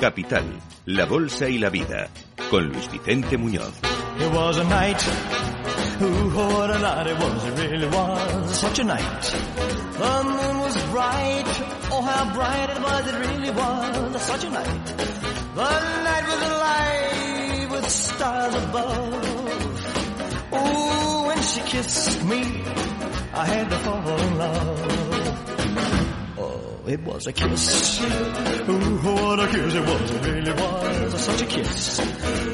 Capital, la Bolsa y la Vida, con Luis Vicente Muñoz. It was a night, ooh, what a night it was, it really was such a night. The moon was bright, oh how bright it was, it really was such a night. The night was alive with stars above. Ooh, when she kissed me, I had to fall in love. It was a kiss. Ooh, what a kiss it was. It really was such a kiss.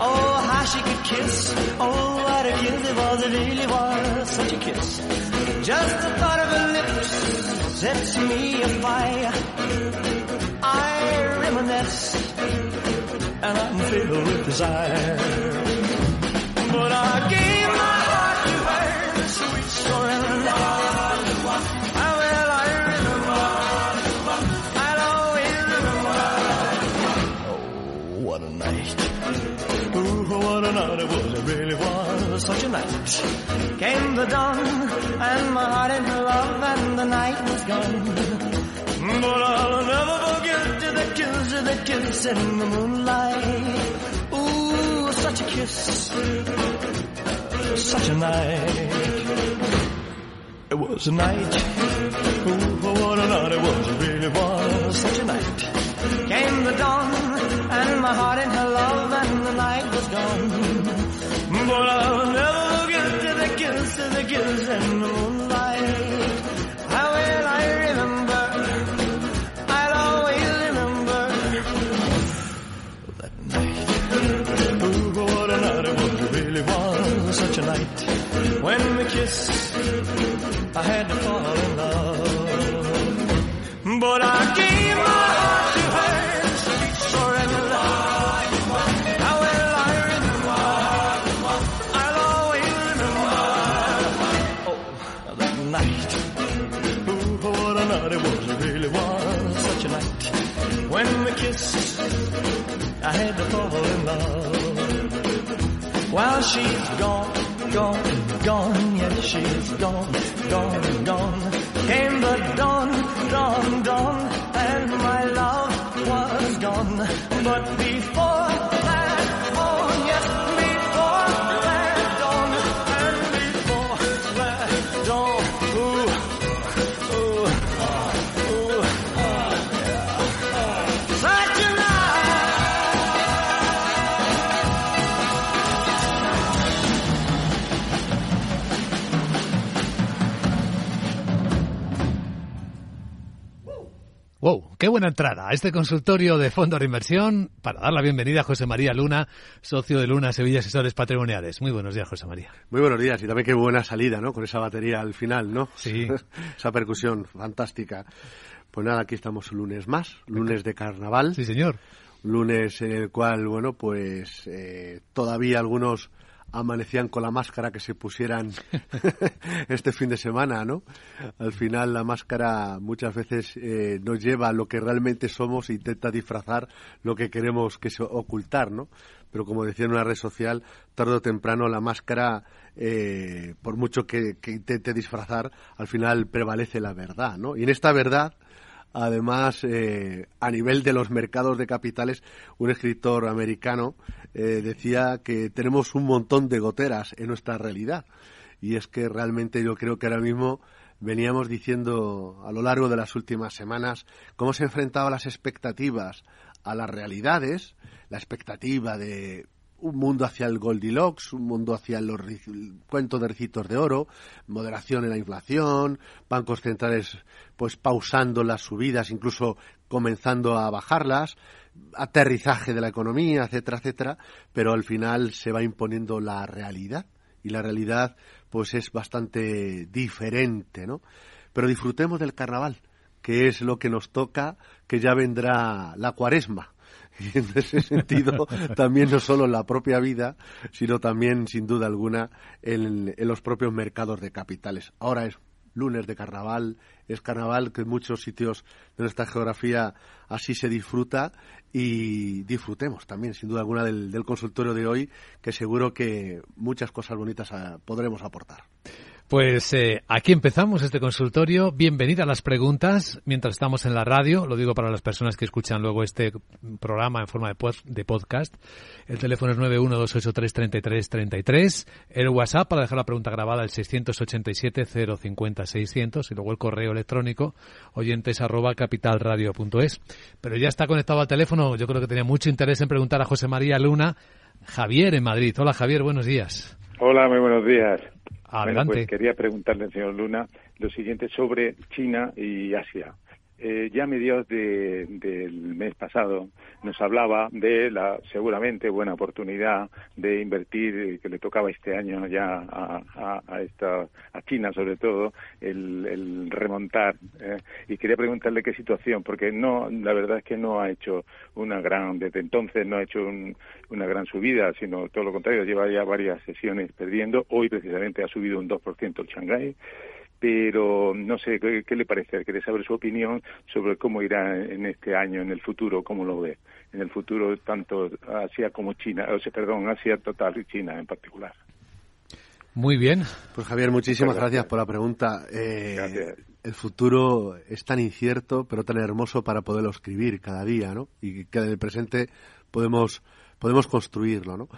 Oh, how she could kiss. Oh, what a kiss it was. It really was such a kiss. Just the thought of her lips sets me afire. I reminisce and I'm filled with desire. But I gave my heart to her, sweet surrender. Was such a night. Came the dawn, and my heart in her love, and the night was gone. But I'll never forget the kiss, the kiss in the moonlight. Ooh, such a kiss, such a night. It was a night. Ooh, oh, what a night it was. It really was such a night. Came the dawn, and my heart in her love, and the night was gone. But the kiss in the moonlight. How will I remember? I'll always remember that night. Ooh, what a night it was. Really was such a night. When we kissed, I had to fall in love. But I gave I had to fall in love. While she's gone, gone, gone, yes, she's gone, gone, gone. Came the dawn, dawn, dawn, and my love was gone. But before qué buena entrada a este consultorio de fondos de inversión para dar la bienvenida a José María Luna, socio de Luna Sevilla Asesores Patrimoniales. Muy buenos días, José María. Muy buenos días y también qué buena salida, ¿no? Con esa batería al final, ¿no? Sí. esa percusión fantástica. Pues nada, aquí estamos un lunes más, lunes de carnaval. Sí, señor. Lunes en el cual, bueno, pues eh, todavía algunos amanecían con la máscara que se pusieran este fin de semana, ¿no? Al final la máscara muchas veces eh, nos lleva a lo que realmente somos e intenta disfrazar lo que queremos que se ocultar, ¿no? Pero como decía en una red social, tarde o temprano la máscara, eh, por mucho que, que intente disfrazar, al final prevalece la verdad, ¿no? Y en esta verdad, Además, eh, a nivel de los mercados de capitales, un escritor americano eh, decía que tenemos un montón de goteras en nuestra realidad. Y es que realmente yo creo que ahora mismo veníamos diciendo a lo largo de las últimas semanas cómo se enfrentaban las expectativas a las realidades, la expectativa de un mundo hacia el Goldilocks, un mundo hacia los cuentos de ricitos de oro, moderación en la inflación, bancos centrales pues pausando las subidas, incluso comenzando a bajarlas, aterrizaje de la economía, etcétera, etcétera, pero al final se va imponiendo la realidad y la realidad pues es bastante diferente, ¿no? Pero disfrutemos del carnaval, que es lo que nos toca, que ya vendrá la cuaresma. Y en ese sentido, también no solo en la propia vida, sino también, sin duda alguna, en, los propios mercados de capitales. Ahora es lunes de carnaval, es carnaval que en muchos sitios de nuestra geografía así se disfruta y disfrutemos también, sin duda alguna, del, del consultorio de hoy, que seguro que muchas cosas bonitas a, podremos aportar. Pues eh, aquí empezamos este consultorio. Bienvenida a las preguntas mientras estamos en la radio. Lo digo para las personas que escuchan luego este programa en forma de, podcast. El teléfono es 912833333. El WhatsApp para dejar la pregunta grabada el 687-050-600 y luego el correo electrónico oyentes arroba capitalradio.es. Pero ya está conectado al teléfono. Yo creo que tenía mucho interés en preguntar a José María Luna. Javier en Madrid. Hola Javier, buenos días. Hola, muy buenos días. Adelante. Bueno, pues quería preguntarle al señor Luna lo siguiente sobre China y Asia. Eh, ya a mediados de, del mes pasado nos hablaba de la seguramente buena oportunidad de invertir eh, que le tocaba este año ya a, a, esta a China sobre todo el, el remontar eh, y quería preguntarle qué situación porque no la verdad es que no ha hecho una gran desde entonces no ha hecho una gran subida sino todo lo contrario lleva ya varias sesiones perdiendo. Hoy precisamente ha subido un 2% el Shanghái pero no sé qué, le parece, quería saber su opinión sobre cómo irá en este año, en el futuro, cómo lo ve, en el futuro tanto Asia como China, o sea, perdón, Asia total y China en particular. Muy bien. Pues Javier, muchísimas gracias. por la pregunta. Eh, el futuro es tan incierto, pero tan hermoso para poderlo escribir cada día, ¿no? Y que en el presente podemos podemos construirlo, ¿no?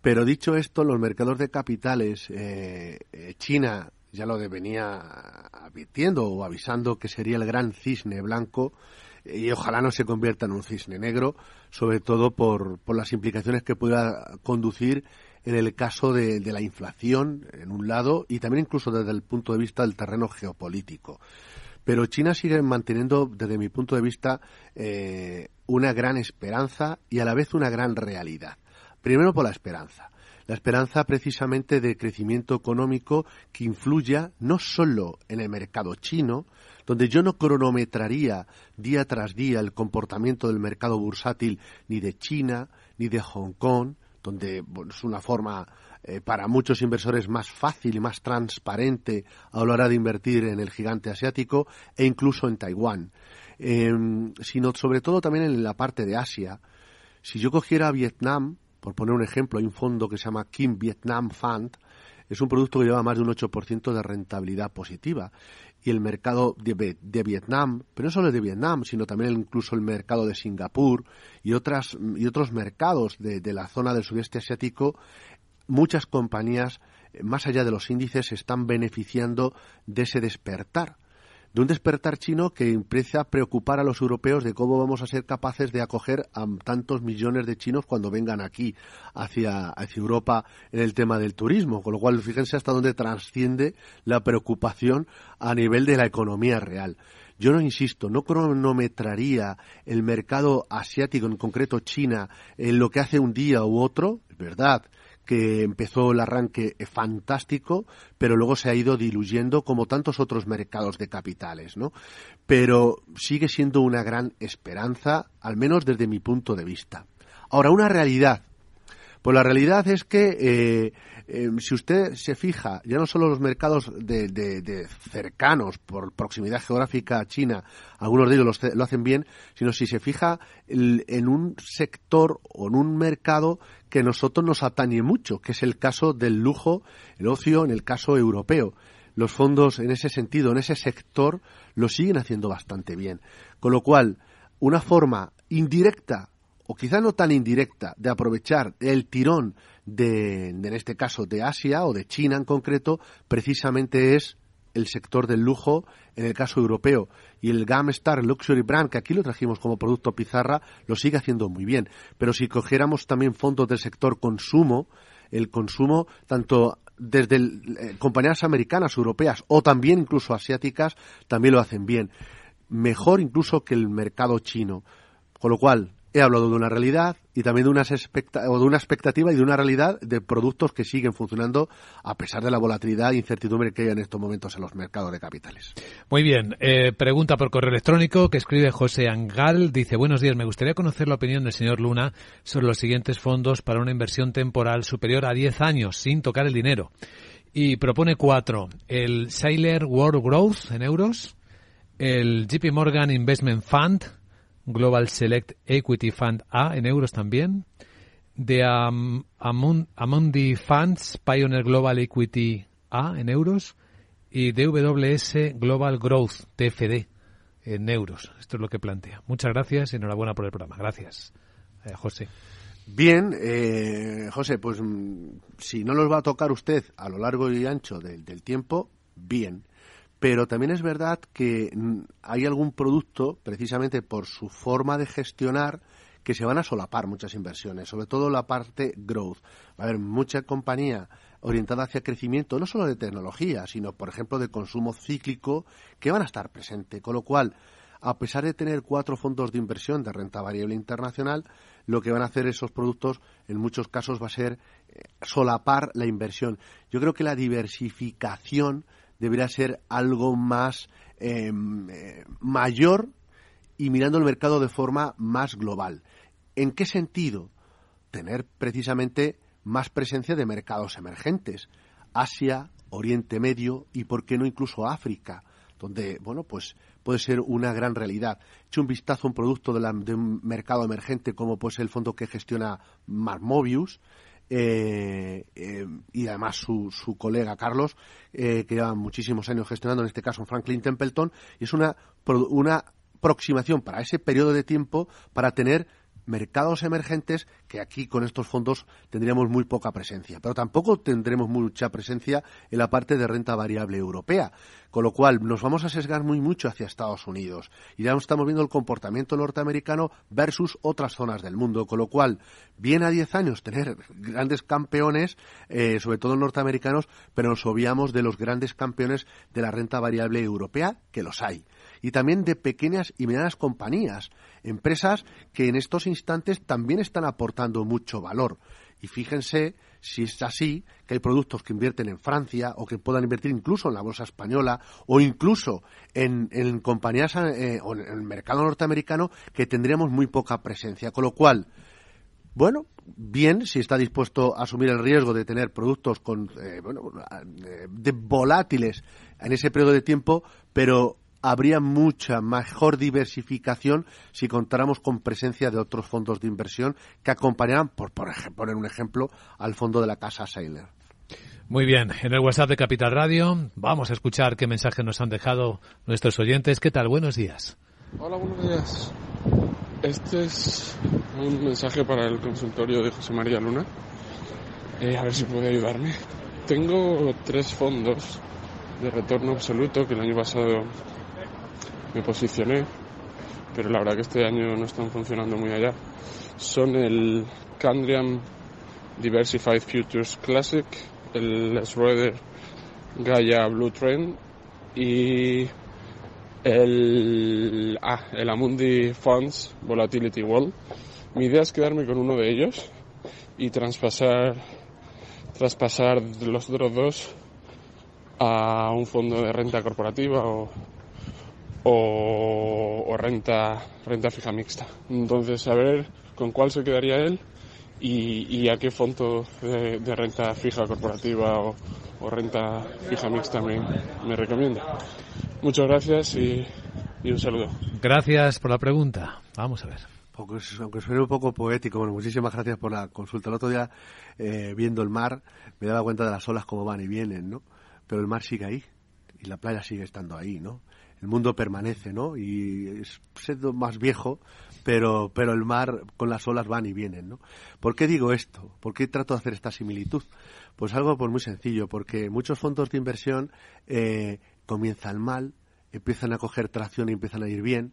Pero dicho esto, los mercados de capitales, eh, eh China ya lo venía advirtiendo o avisando que sería el gran cisne blanco y ojalá no se convierta en un cisne negro, sobre todo por, por las implicaciones que pueda conducir en el caso de, la inflación, en un lado, y también incluso desde el punto de vista del terreno geopolítico. Pero China sigue manteniendo, desde mi punto de vista, eh, una gran esperanza y a la vez una gran realidad. Primero por la esperanza la esperanza precisamente de crecimiento económico que influya no solo en el mercado chino, donde yo no cronometraría día tras día el comportamiento del mercado bursátil ni de China ni de Hong Kong, donde es una forma eh, para muchos inversores más fácil y más transparente a la hora de invertir en el gigante asiático e incluso en Taiwán, em, sino sobre todo también en la parte de Asia. Si yo cogiera Vietnam, por poner un ejemplo, hay un fondo que se llama Kim Vietnam Fund, es un producto que lleva más de un 8% de rentabilidad positiva. Y el mercado de, Vietnam, pero no solo de Vietnam, sino también incluso el mercado de Singapur y, otras, y otros mercados de, de la zona del sudeste asiático, muchas compañías, eh, más allá de los índices, se están beneficiando de ese despertar de un despertar chino que empieza a preocupar a los europeos de cómo vamos a ser capaces de acoger a tantos millones de chinos cuando vengan aquí hacia, hacia Europa en el tema del turismo. Con lo cual, fíjense hasta dónde trasciende la preocupación a nivel de la economía real. Yo no insisto, no cronometraría el mercado asiático, en concreto China, en lo que hace un día u otro, es verdad que empezó el arranque fantástico, pero luego se ha ido diluyendo como tantos otros mercados de capitales, ¿no? Pero sigue siendo una gran esperanza, al menos desde mi punto de vista. Ahora, una realidad. Pues la realidad es que eh, eh, si usted se fija, ya no solo los mercados de, cercanos por proximidad geográfica a China, algunos de ellos lo, hacen bien, sino si se fija en un sector o en un mercado que nosotros nos atañe mucho, que es el caso del lujo, el ocio en el caso europeo. Los fondos en ese sentido, en ese sector, lo siguen haciendo bastante bien. Con lo cual, una forma indirecta o quizá no tan indirecta, de aprovechar el tirón de, en este caso, de Asia o de China en concreto, precisamente es el sector del lujo en el caso europeo. Y el Gamstar Luxury Brand, que aquí lo trajimos como producto pizarra, lo sigue haciendo muy bien. Pero si cogiéramos también fondos del sector consumo, el consumo, tanto desde eh, compañías americanas, europeas o también incluso asiáticas, también lo hacen bien. Mejor incluso que el mercado chino. Con lo cual, he hablado de una realidad y también de, unas o de una expectativa y de una realidad de productos que siguen funcionando a pesar de la volatilidad e incertidumbre que hay en estos momentos en los mercados de capitales. Muy bien. Eh, pregunta por correo electrónico que escribe José Angal. Dice, buenos días, me gustaría conocer la opinión del señor Luna sobre los siguientes fondos para una inversión temporal superior a 10 años sin tocar el dinero. Y propone cuatro. El Sailor World Growth en euros, el JP Morgan Investment Fund, Global Select Equity Fund A en euros también. De Amundi Funds Pioneer Global Equity A en euros. y DWS Global Growth, TFD, en euros. Esto es lo que plantea. Muchas gracias y enhorabuena por el programa. Gracias, eh, José. Bien, eh, José, pues mm, si no los va a tocar usted a lo largo y ancho del tiempo, bien. Pero también es verdad que mm, hay algún producto, precisamente por su forma de gestionar, que se van a solapar muchas inversiones, sobre todo la parte growth. Va a haber mucha compañía orientada hacia crecimiento, no solo de tecnología, sino, por ejemplo, de consumo cíclico, que van a estar presentes. Con lo cual, a pesar de tener cuatro fondos de inversión de renta variable internacional, lo que van a hacer esos productos en muchos casos va a ser eh, solapar la inversión. Yo creo que la diversificación debería ser algo más em, eh, mayor y mirando el mercado de forma más global. ¿En qué sentido? Tener precisamente más presencia de mercados emergentes. Asia, Oriente Medio y, por qué no, incluso África, donde, bueno, pues puede ser una gran realidad. He hecho un vistazo a un producto de, un mercado emergente como pues el fondo que gestiona Marmobius, eh, eh, y además su, su colega Carlos, eh, que lleva muchísimos años gestionando, en este caso Franklin Templeton, y es una, una aproximación para ese periodo de tiempo para tener mercados emergentes que aquí con estos fondos tendríamos muy poca presencia, pero tampoco tendremos mucha presencia en la parte de renta variable europea, con lo cual nos vamos a sesgar muy mucho hacia Estados Unidos. Y ya estamos viendo el comportamiento norteamericano versus otras zonas del mundo, con lo cual bien a 10 años tener grandes campeones, eh, sobre todo norteamericanos, pero nos obviamos de los grandes campeones de la renta variable europea, que los hay y también de pequeñas y medianas compañías, empresas que en estos instantes también están aportando mucho valor. Y fíjense si es así, que hay productos que invierten en Francia o que puedan invertir incluso en la bolsa española o incluso en, compañías eh, o en el mercado norteamericano que tendríamos muy poca presencia. Con lo cual, bueno, bien si está dispuesto a asumir el riesgo de tener productos con, eh, bueno, de volátiles en ese periodo de tiempo, pero habría mucha mejor diversificación si contáramos con presencia de otros fondos de inversión que acompañaran, por, por poner un ejemplo, al fondo de la casa Sailor. Muy bien, en el WhatsApp de Capital Radio vamos a escuchar qué mensaje nos han dejado nuestros oyentes. ¿Qué tal? Buenos días. Hola, buenos días. Este es un mensaje para el consultorio de José María Luna. Eh, a ver si puede ayudarme. Tengo tres fondos de retorno absoluto que el año pasado me posicioné, pero la verdad que este año no están funcionando muy allá. Son el Candriam Diversified Futures Classic, el Schroeder Gaia Blue Trend y el, ah, el Amundi Funds Volatility Wall. Mi idea es quedarme con uno de ellos y traspasar, traspasar los otros dos a un fondo de renta corporativa o o, renta, renta fija mixta. Entonces, a ver con cuál se quedaría él y, a qué fondo de, renta fija corporativa o, renta fija mixta me, me, recomienda. Muchas gracias y, un saludo. Gracias por la pregunta. Vamos a ver. Aunque suene un poco poético, bueno, muchísimas gracias por la consulta. El otro día, eh, viendo el mar, me daba cuenta de las olas como van y vienen, ¿no? Pero el mar sigue ahí y la playa sigue estando ahí, ¿no? El mundo permanece, ¿no? Y es siendo más viejo, pero, pero el mar con las olas van y vienen, ¿no? ¿Por qué digo esto? ¿Por qué trato de hacer esta similitud? Pues algo pues muy sencillo, porque muchos fondos de inversión eh, comienzan mal, empiezan a coger tracción y empiezan a ir bien,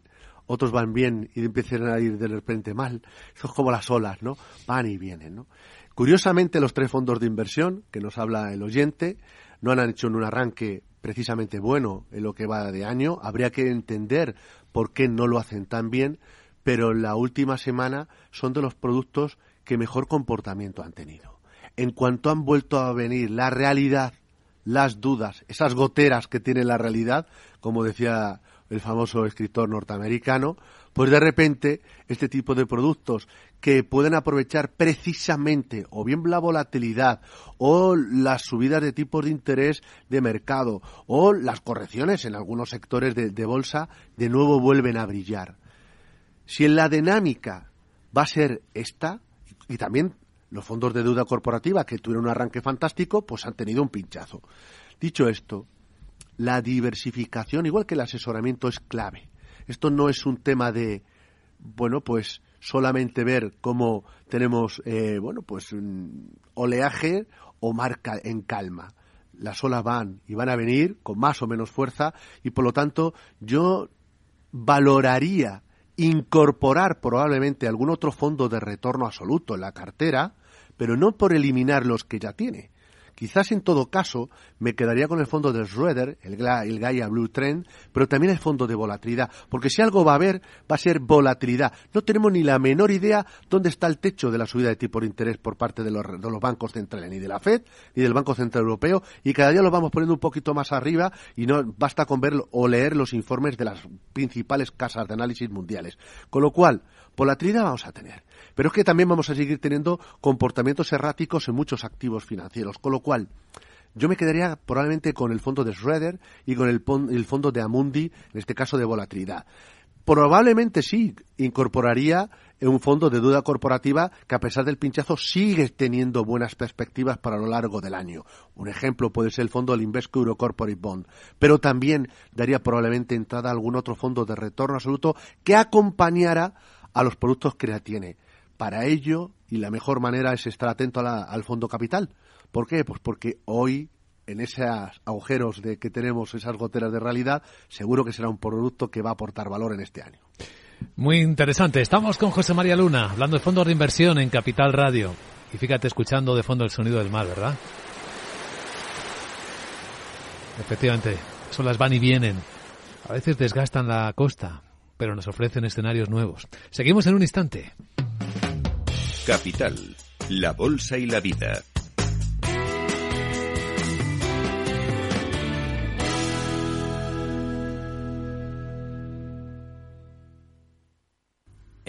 otros van bien y empiezan a ir de repente mal. Eso es como las olas, ¿no? Van y vienen, ¿no? Curiosamente, los tres fondos de inversión que nos habla el oyente no han hecho en un arranque precisamente bueno en lo que va de año. Habría que entender por qué no lo hacen tan bien, pero la última semana son de los productos que mejor comportamiento han tenido. En cuanto han vuelto a venir la realidad, las dudas, esas goteras que tiene la realidad, como decía el famoso escritor norteamericano, pues de repente este tipo de productos que pueden aprovechar precisamente o bien la volatilidad o las subidas de tipos de interés de mercado o las correcciones en algunos sectores de, bolsa de nuevo vuelven a brillar. Si en la dinámica va a ser esta, y también los fondos de deuda corporativa que tuvieron un arranque fantástico, pues han tenido un pinchazo. Dicho esto, la diversificación, igual que el asesoramiento, es clave. Esto no es un tema de, bueno, pues solamente ver cómo tenemos, eh, bueno, pues un oleaje o marca en calma. Las olas van y van a venir con más o menos fuerza y por lo tanto yo valoraría incorporar probablemente algún otro fondo de retorno absoluto en la cartera, pero no por eliminar los que ya tiene, Quizás en todo caso me quedaría con el fondo de Schroeder, el, Gaia Blue Trend, pero también el fondo de volatilidad, porque si algo va a haber, va a ser volatilidad. No tenemos ni la menor idea dónde está el techo de la subida de tipo de interés por parte de los, de los bancos centrales, ni de la Fed, ni del Banco Central Europeo, y cada día lo vamos poniendo un poquito más arriba y no basta con ver o leer los informes de las principales casas de análisis mundiales. Con lo cual, volatilidad vamos a tener. Pero es que también vamos a seguir teniendo comportamientos erráticos en muchos activos financieros, con lo cual yo me quedaría probablemente con el fondo de Schroeder y con el, fondo de Amundi, en este caso de volatilidad. Probablemente sí incorporaría un fondo de deuda corporativa que a pesar del pinchazo sigue teniendo buenas perspectivas para lo largo del año. Un ejemplo puede ser el fondo del Invesco Euro Corporate Bond, pero también daría probablemente entrada a algún otro fondo de retorno absoluto que acompañara a los productos que ya tiene. Para ello, y la mejor manera es estar atento al fondo capital. ¿Por qué? Pues porque hoy, en esos agujeros de que tenemos, esas goteras de realidad, seguro que será un producto que va a aportar valor en este año. Muy interesante. Estamos con José María Luna, hablando de fondos de inversión en Capital Radio. Y fíjate, escuchando de fondo el sonido del mar, ¿verdad? Efectivamente, son las van y vienen. A veces desgastan la costa, pero nos ofrecen escenarios nuevos. Seguimos en un instante. Capital, la Bolsa y la Vida.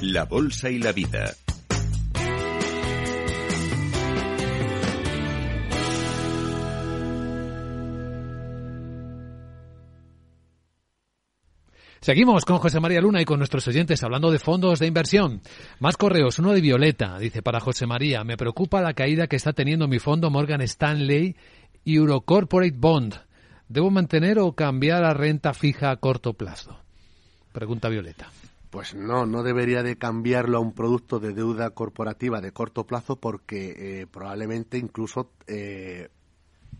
la Bolsa y la Vida. Seguimos con José María Luna y con nuestros oyentes hablando de fondos de inversión. Más correos, uno de Violeta, dice para José María, me preocupa la caída que está teniendo mi fondo Morgan Stanley Eurocorporate Bond. ¿Debo mantener o cambiar a renta fija a corto plazo? Pregunta Violeta. Pues no, no debería de cambiarlo a un producto de deuda corporativa de corto plazo porque eh, probablemente incluso eh,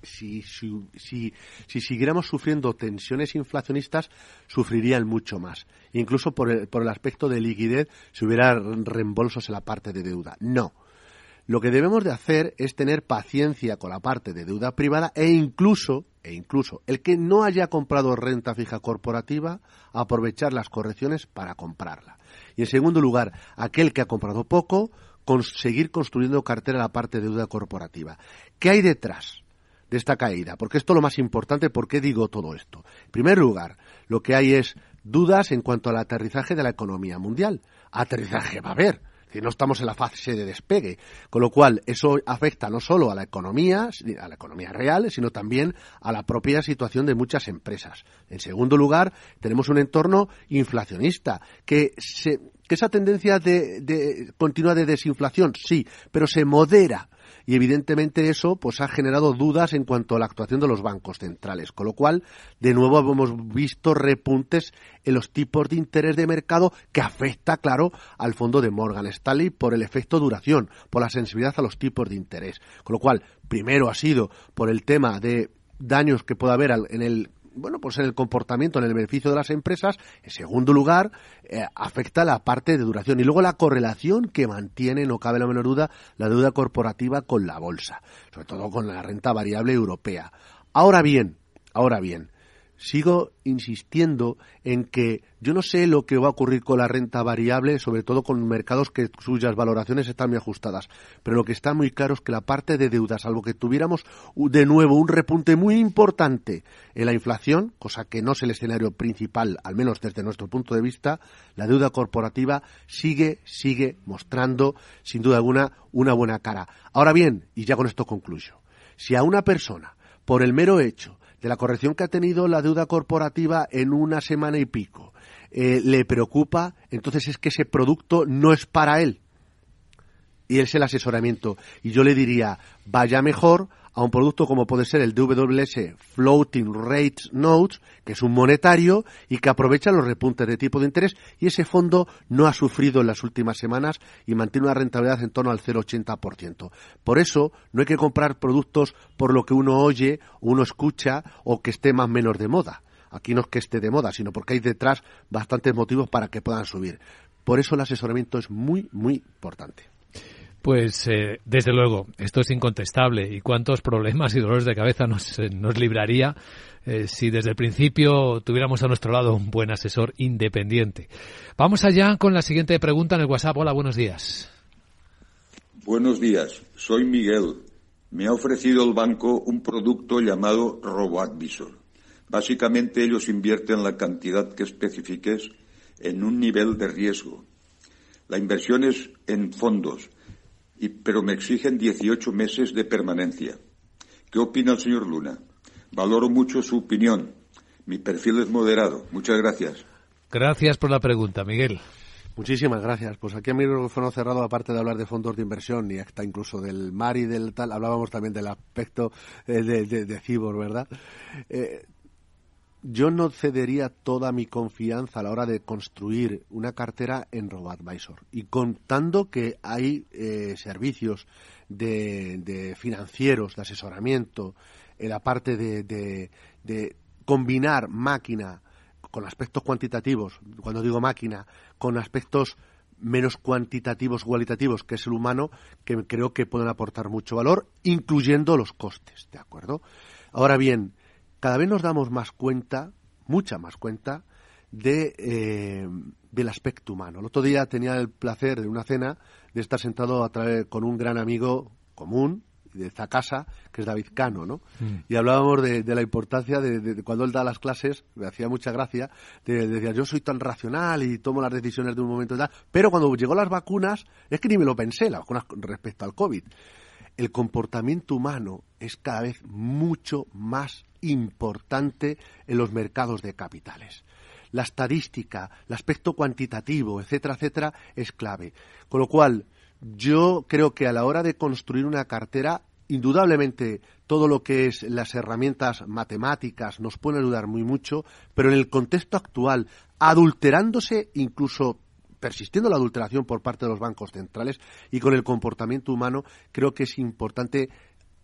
si, si, si, siguiéramos sufriendo tensiones inflacionistas, sufrirían mucho más. Incluso por el, por el aspecto de liquidez, si hubiera reembolsos en la parte de deuda. No. Lo que debemos de hacer es tener paciencia con la parte de deuda privada e incluso, e incluso el que no haya comprado renta fija corporativa, aprovechar las correcciones para comprarla. Y en segundo lugar, aquel que ha comprado poco, conseguir construyendo cartera la parte de deuda corporativa. ¿Qué hay detrás? de esta caída, porque esto es lo más importante, ¿por qué digo todo esto? En primer lugar, lo que hay es dudas en cuanto al aterrizaje de la economía mundial. Aterrizaje va a haber, no estamos en la fase de despegue, con lo cual eso afecta no solo a la economía, a la economía real, sino también a la propia situación de muchas empresas. En segundo lugar, tenemos un entorno inflacionista que que esa tendencia de, de continua de desinflación, sí, pero se modera y evidentemente eso pues ha generado dudas en cuanto a la actuación de los bancos centrales, con lo cual de nuevo hemos visto repuntes en los tipos de interés de mercado que afecta, claro, al fondo de Morgan Stanley por el efecto duración, por la sensibilidad a los tipos de interés. Con lo cual, primero ha sido por el tema de daños que pueda haber en el bueno, pues en el comportamiento, en el beneficio de las empresas. En segundo lugar, eh, afecta la parte de duración. Y luego la correlación que mantiene, no cabe la menor duda, la deuda corporativa con la bolsa, sobre todo con la renta variable europea. Ahora bien, ahora bien, sigo insistiendo en que yo no sé lo que va a ocurrir con la renta variable, sobre todo con mercados que cuyas valoraciones están muy ajustadas. Pero lo que está muy claro es que la parte de deuda, salvo que tuviéramos de nuevo un repunte muy importante en la inflación, cosa que no es el escenario principal, al menos desde nuestro punto de vista, la deuda corporativa sigue, sigue mostrando, sin duda alguna, una buena cara. Ahora bien, y ya con esto concluyo, si a una persona, por el mero hecho de la corrección que ha tenido la deuda corporativa en una semana y pico eh, le preocupa, entonces es que ese producto no es para él. Y es el asesoramiento. Y yo le diría, vaya mejor a un producto como puede ser el DWS Floating Rates Notes, que es un monetario y que aprovecha los repuntes de tipo de interés y ese fondo no ha sufrido en las últimas semanas y mantiene una rentabilidad en torno al 0,80%. Por eso no hay que comprar productos por lo que uno oye, uno escucha o que esté más o menos de moda. Aquí no es que esté de moda, sino porque hay detrás bastantes motivos para que puedan subir. Por eso el asesoramiento es muy, muy importante. Pues eh, desde luego, esto es incontestable. ¿Y cuántos problemas y dolores de cabeza nos, eh, nos libraría eh, si desde el principio tuviéramos a nuestro lado un buen asesor independiente? Vamos allá con la siguiente pregunta en el WhatsApp. Hola, buenos días. Buenos días, soy Miguel. Me ha ofrecido el banco un producto llamado RoboAdvisor. Básicamente ellos invierten la cantidad que especifiques en un nivel de riesgo. La inversión es en fondos y, pero me exigen 18 meses de permanencia. ¿Qué opina el señor Luna? Valoro mucho su opinión. Mi perfil es moderado. Muchas gracias. Gracias por la pregunta, Miguel. Muchísimas gracias. Pues aquí a micrófono cerrado, aparte de hablar de fondos de inversión y hasta incluso del mar y del tal, hablábamos también del aspecto eh, de, de, de Cibor, ¿verdad? Eh, yo no cedería toda mi confianza a la hora de construir una cartera en RoboAdvisor y contando que hay eh, servicios de, de, financieros, de asesoramiento, en la parte de, de, de combinar máquina con aspectos cuantitativos, cuando digo máquina, con aspectos menos cuantitativos cualitativos, que es el humano, que creo que pueden aportar mucho valor, incluyendo los costes, ¿de acuerdo? Ahora bien, cada vez nos damos más cuenta, mucha más cuenta, de, eh, del aspecto humano. El otro día tenía el placer de una cena de estar sentado a través, con un gran amigo común de esta casa, que es David Cano, ¿no? Mm. Y hablábamos de, de la importancia de, de, cuando él da las clases, me hacía mucha gracia, de, decir, yo soy tan racional y tomo las decisiones de un momento y tal, pero cuando llegó las vacunas, es que ni me lo pensé, las vacunas respecto al COVID. El comportamiento humano es cada vez mucho más importante en los mercados de capitales. La estadística, el aspecto cuantitativo, etcétera, etcétera, es clave. Con lo cual, yo creo que a la hora de construir una cartera, indudablemente todo lo que es las herramientas matemáticas nos pueden ayudar muy mucho, pero en el contexto actual, adulterándose incluso persistiendo la adulteración por parte de los bancos centrales y con el comportamiento humano, creo que es importante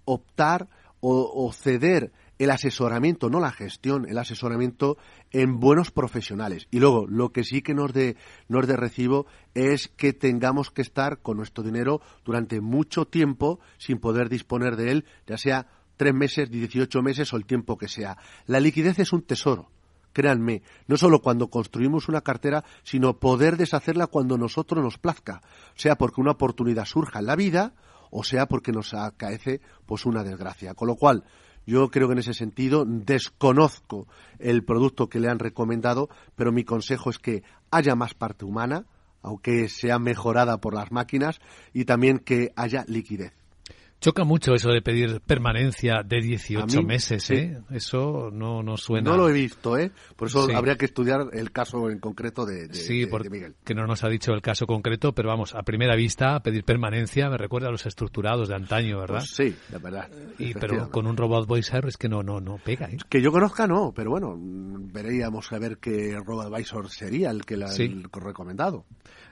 optar o, ceder el asesoramiento, no la gestión, el asesoramiento en buenos profesionales. Y luego, lo que sí que nos de, nos de recibo es que tengamos que estar con nuestro dinero durante mucho tiempo sin poder disponer de él, ya sea tres meses, dieciocho meses o el tiempo que sea. La liquidez es un tesoro. Créanme, no solo cuando construimos una cartera, sino poder deshacerla cuando nosotros nos plazca, sea porque una oportunidad surja en la vida o sea porque nos acaece pues una desgracia. Con lo cual, yo creo que en ese sentido desconozco el producto que le han recomendado, pero mi consejo es que haya más parte humana, aunque sea mejorada por las máquinas, y también que haya liquidez. Choca mucho eso de pedir permanencia de 18 mí, meses, ¿eh? Sí. Eso no, no suena. No lo he visto, ¿eh? Por eso sí. habría que estudiar el caso en concreto de, de, sí, de, de Miguel. Que no nos ha dicho el caso concreto, pero vamos, a primera vista, pedir permanencia me recuerda a los estructurados de antaño, ¿verdad? Pues sí, la verdad. Y, pero con un robot voicer es que no, no, no pega, ¿eh? Que yo conozca, no, pero bueno, veríamos a ver qué robot advisor sería el que la, sí. el recomendado.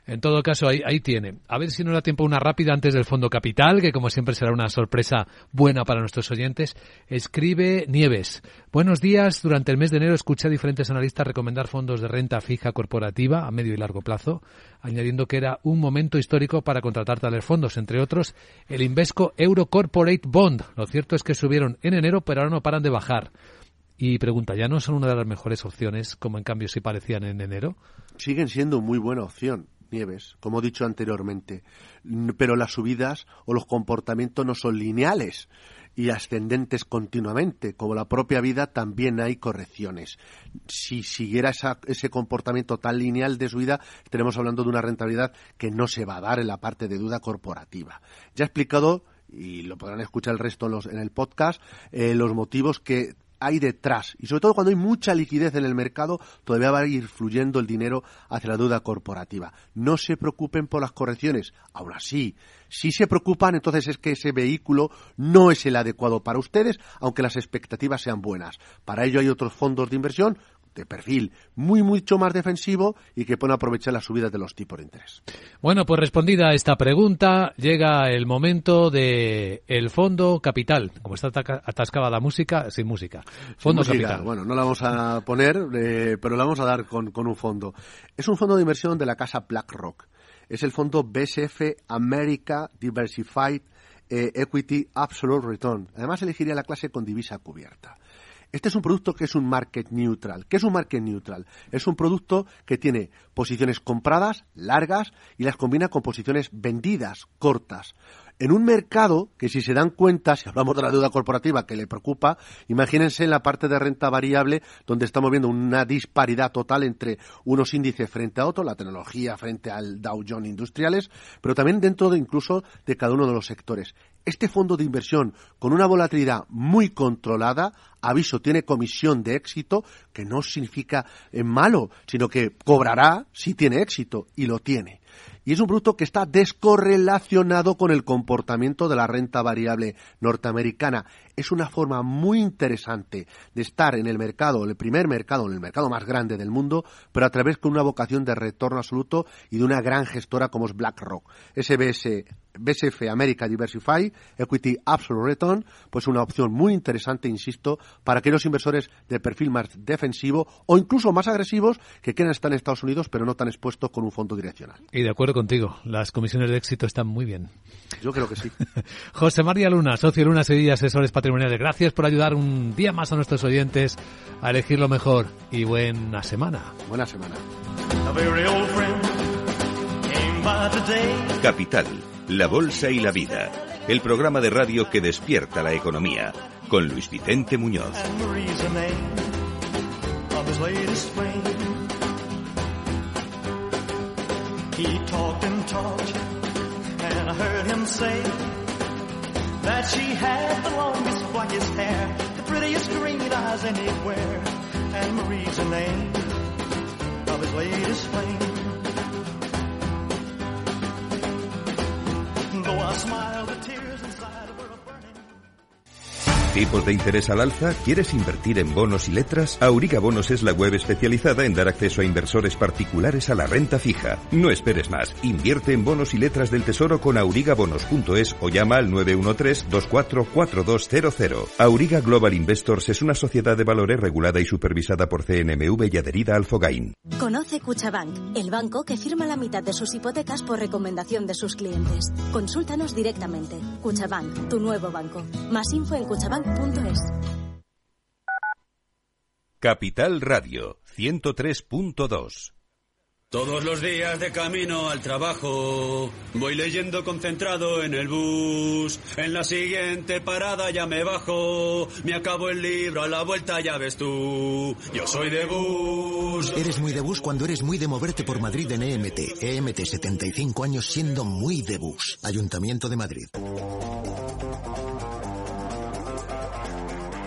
En todo caso, ahí, tiene. A ver si nos da tiempo una rápida antes del Fondo Capital, que como siempre será una sorpresa buena para nuestros oyentes. Escribe Nieves. Buenos días. Durante el mes de enero escuché a diferentes analistas recomendar fondos de renta fija corporativa a medio y largo plazo, añadiendo que era un momento histórico para contratar tales fondos, entre otros el Invesco Euro Corporate Bond. Lo cierto es que subieron en enero, pero ahora no paran de bajar. Y pregunta, ¿ya no son una de las mejores opciones, como en cambio si parecían en enero? Siguen siendo muy buena opción. Nieves, como he dicho anteriormente, pero las subidas o los comportamientos no son lineales y ascendentes continuamente. Como la propia vida, también hay correcciones. Si siguiera ese comportamiento tan lineal de subida, estaremos hablando de una rentabilidad que no se va a dar en la parte de duda corporativa. Ya he explicado y lo podrán escuchar el resto en, el podcast, eh, los motivos que hay detrás. Y sobre todo cuando hay mucha liquidez en el mercado, todavía va a ir fluyendo el dinero hacia la deuda corporativa. No se preocupen por las correcciones. Aún así, si se preocupan, entonces es que ese vehículo no es el adecuado para ustedes, aunque las expectativas sean buenas. Para ello hay otros fondos de inversión de perfil muy mucho más defensivo y que pueden aprovechar las subidas de los tipos de interés. Bueno, pues respondida a esta pregunta, llega el momento de el fondo capital. Como está atascada la música, sin música. Fondo capital. Bueno, no la vamos a poner, eh, pero la vamos a dar con, con un fondo. Es un fondo de inversión de la casa BlackRock. Es el fondo BSF America Diversified eh, Equity Absolute Return. Además, elegiría la clase con divisa cubierta. Este es un producto que es un market neutral. ¿Qué es un market neutral? Es un producto que tiene posiciones compradas, largas, y las combina con posiciones vendidas, cortas en un mercado que si se dan cuenta, si hablamos de la deuda corporativa que le preocupa, imagínense en la parte de renta variable donde estamos viendo una disparidad total entre unos índices frente a otros, la tecnología frente al Dow Jones industriales, pero también dentro de incluso de cada uno de los sectores. Este fondo de inversión con una volatilidad muy controlada, aviso, tiene comisión de éxito, que no significa en malo, sino que cobrará si tiene éxito, y lo tiene y es un producto que está descorrelacionado con el comportamiento de la renta variable norteamericana. Es una forma muy interesante de estar en el mercado, el primer mercado, en el mercado más grande del mundo, pero a través con una vocación de retorno absoluto y de una gran gestora como es BlackRock. SBS BSF America Diversify Equity Absolute Return, pues una opción muy interesante, insisto, para aquellos inversores de perfil más defensivo o incluso más agresivos que quieran estar en Estados Unidos pero no tan expuestos con un fondo direccional. Contigo, las comisiones de éxito están muy bien. Yo creo que sí. José María Luna, socio Luna Sevilla, asesores patrimoniales. Gracias por ayudar un día más a nuestros oyentes a elegir lo mejor y buena semana. Buena semana. Capital la Bolsa y la Vida, el programa de radio que despierta la economía, con Luis Vicente Muñoz. He talked and talked, and I heard him say that she had the longest, blackest hair, the prettiest green eyes anywhere, and Marie's the name of his latest flame. ¿Tipos de interés al alza? ¿Quieres invertir en bonos y letras? Auriga Bonos es la web especializada en dar acceso a inversores particulares a la renta fija. No esperes más. Invierte en bonos y letras del Tesoro con aurigabonos.es o llama al 913-244200. Auriga Global Investors es una sociedad de valores regulada y supervisada por CNMV y adherida al Fogain. Conoce Cuchabank, el banco que firma la mitad de sus hipotecas por recomendación de sus clientes. Consúltanos directamente. Cuchabank, tu nuevo banco. Más info en cuchabank Capital Radio 103.2 todos los días de camino al trabajo voy leyendo concentrado en el bus. En la siguiente parada ya me bajo. Me acabo el libro a la vuelta ya ves tú. Yo soy de bus. Eres muy de bus cuando eres muy de moverte por Madrid en EMT. EMT 75 años siendo muy de bus. Ayuntamiento de Madrid.